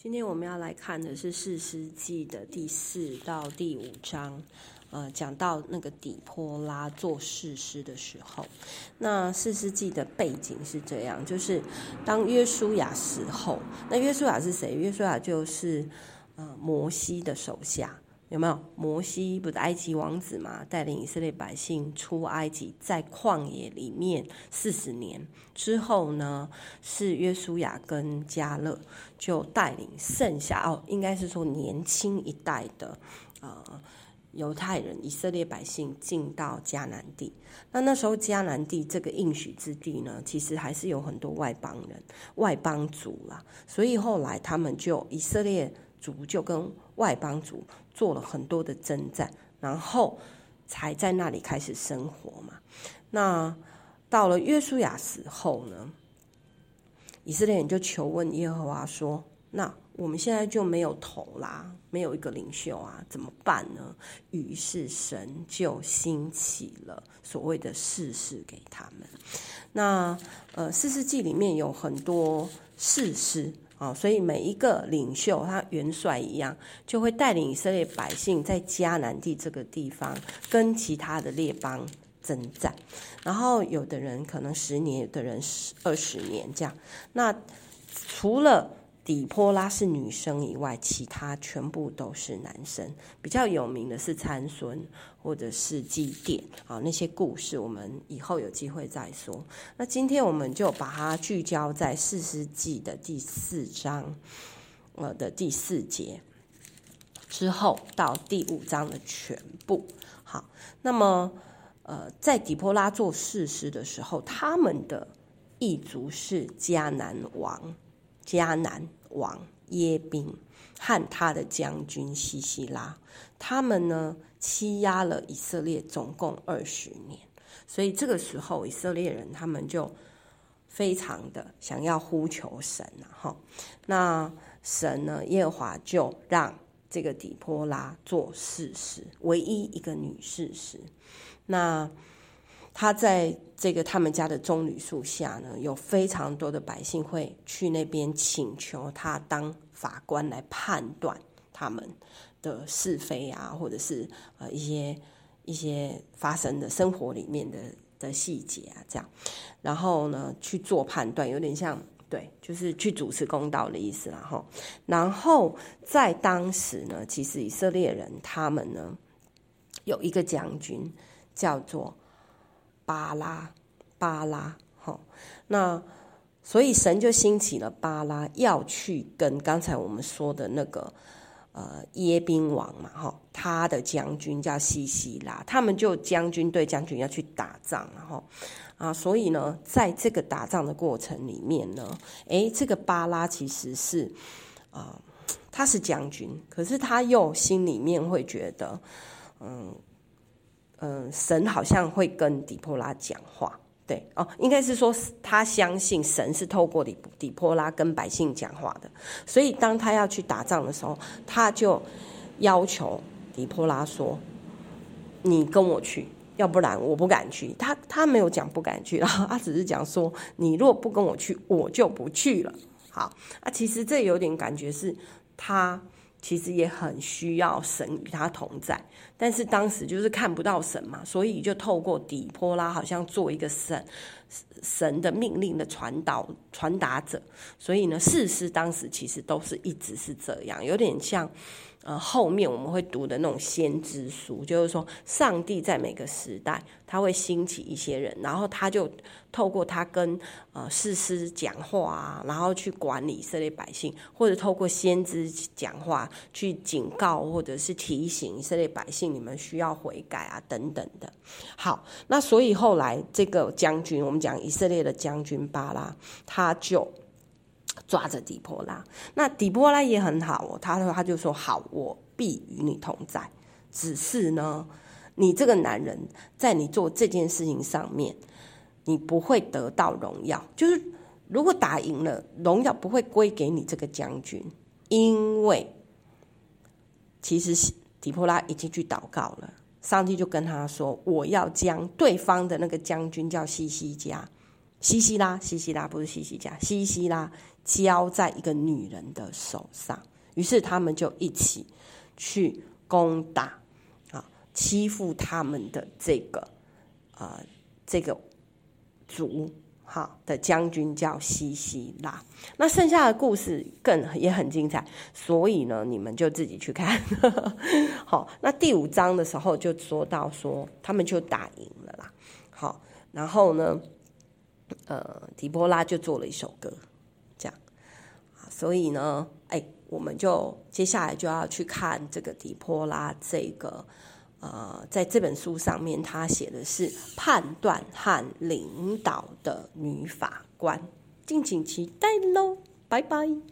今天我们要来看的是《四世纪》的第四到第五章，呃，讲到那个底波拉做士师的时候，那《四世纪》的背景是这样，就是当约书亚死后，那约书亚是谁？约书亚就是呃摩西的手下。有没有摩西不是埃及王子嘛？带领以色列百姓出埃及，在旷野里面四十年之后呢，是约书亚跟迦勒就带领剩下哦，应该是说年轻一代的呃犹太人以色列百姓进到迦南地。那那时候迦南地这个应许之地呢，其实还是有很多外邦人、外邦族啦，所以后来他们就以色列族就跟外邦族做了很多的征战，然后才在那里开始生活嘛。那到了约书亚死后呢，以色列人就求问耶和华说：“那我们现在就没有头啦，没有一个领袖啊，怎么办呢？”于是神就兴起了所谓的士师给他们。那呃，士师记里面有很多士师。哦，所以每一个领袖，他元帅一样，就会带领以色列百姓在迦南地这个地方跟其他的列邦征战。然后有的人可能十年，有的人十二十年这样。那除了底波拉是女生以外，其他全部都是男生。比较有名的是参孙，或者是基甸啊，那些故事我们以后有机会再说。那今天我们就把它聚焦在士师记的第四章，呃的第四节之后到第五章的全部。好，那么呃，在底波拉做士师的时候，他们的异族是迦南王，迦南。王耶宾和他的将军西西拉，他们呢欺压了以色列总共二十年，所以这个时候以色列人他们就非常的想要呼求神了哈。那神呢，耶和华就让这个底波拉做士师，唯一一个女士师。那他在这个他们家的棕榈树下呢，有非常多的百姓会去那边请求他当法官来判断他们的是非啊，或者是呃一些一些发生的生活里面的的细节啊，这样，然后呢去做判断，有点像对，就是去主持公道的意思啦哈。然后在当时呢，其实以色列人他们呢有一个将军叫做。巴拉，巴拉，好，那所以神就兴起了巴拉，要去跟刚才我们说的那个呃耶宾王嘛，哈，他的将军叫西西拉，他们就将军对将军要去打仗，然后啊，所以呢，在这个打仗的过程里面呢，诶，这个巴拉其实是啊、他是将军，可是他又心里面会觉得，嗯。嗯，神好像会跟底波拉讲话，对哦，应该是说他相信神是透过底底波拉跟百姓讲话的，所以当他要去打仗的时候，他就要求底波拉说：“你跟我去，要不然我不敢去。”他他没有讲不敢去，然 后他只是讲说：“你若不跟我去，我就不去了。”好，啊，其实这有点感觉是他。其实也很需要神与他同在，但是当时就是看不到神嘛，所以就透过底波拉，好像做一个神神的命令的传导传达者。所以呢，士师当时其实都是一直是这样，有点像。呃，后面我们会读的那种先知书，就是说，上帝在每个时代，他会兴起一些人，然后他就透过他跟呃士师讲话啊，然后去管理以色列百姓，或者透过先知讲话去警告或者是提醒以色列百姓，你们需要悔改啊等等的。好，那所以后来这个将军，我们讲以色列的将军巴拉，他就。抓着底波拉，那底波拉也很好哦。他说，他就说：“好，我必与你同在。只是呢，你这个男人在你做这件事情上面，你不会得到荣耀。就是如果打赢了，荣耀不会归给你这个将军，因为其实底波拉已经去祷告了，上帝就跟他说：我要将对方的那个将军叫西西家，西西拉，西西拉不是西西家，西西拉。”交在一个女人的手上，于是他们就一起去攻打啊，欺负他们的这个啊、呃、这个族。哈的将军叫西西拉，那剩下的故事更也很精彩，所以呢，你们就自己去看。好，那第五章的时候就说到说他们就打赢了啦。好，然后呢，呃，迪波拉就做了一首歌，这样。所以呢，哎，我们就接下来就要去看这个迪波拉这个。呃，在这本书上面，他写的是判断和领导的女法官，敬请期待喽，拜拜。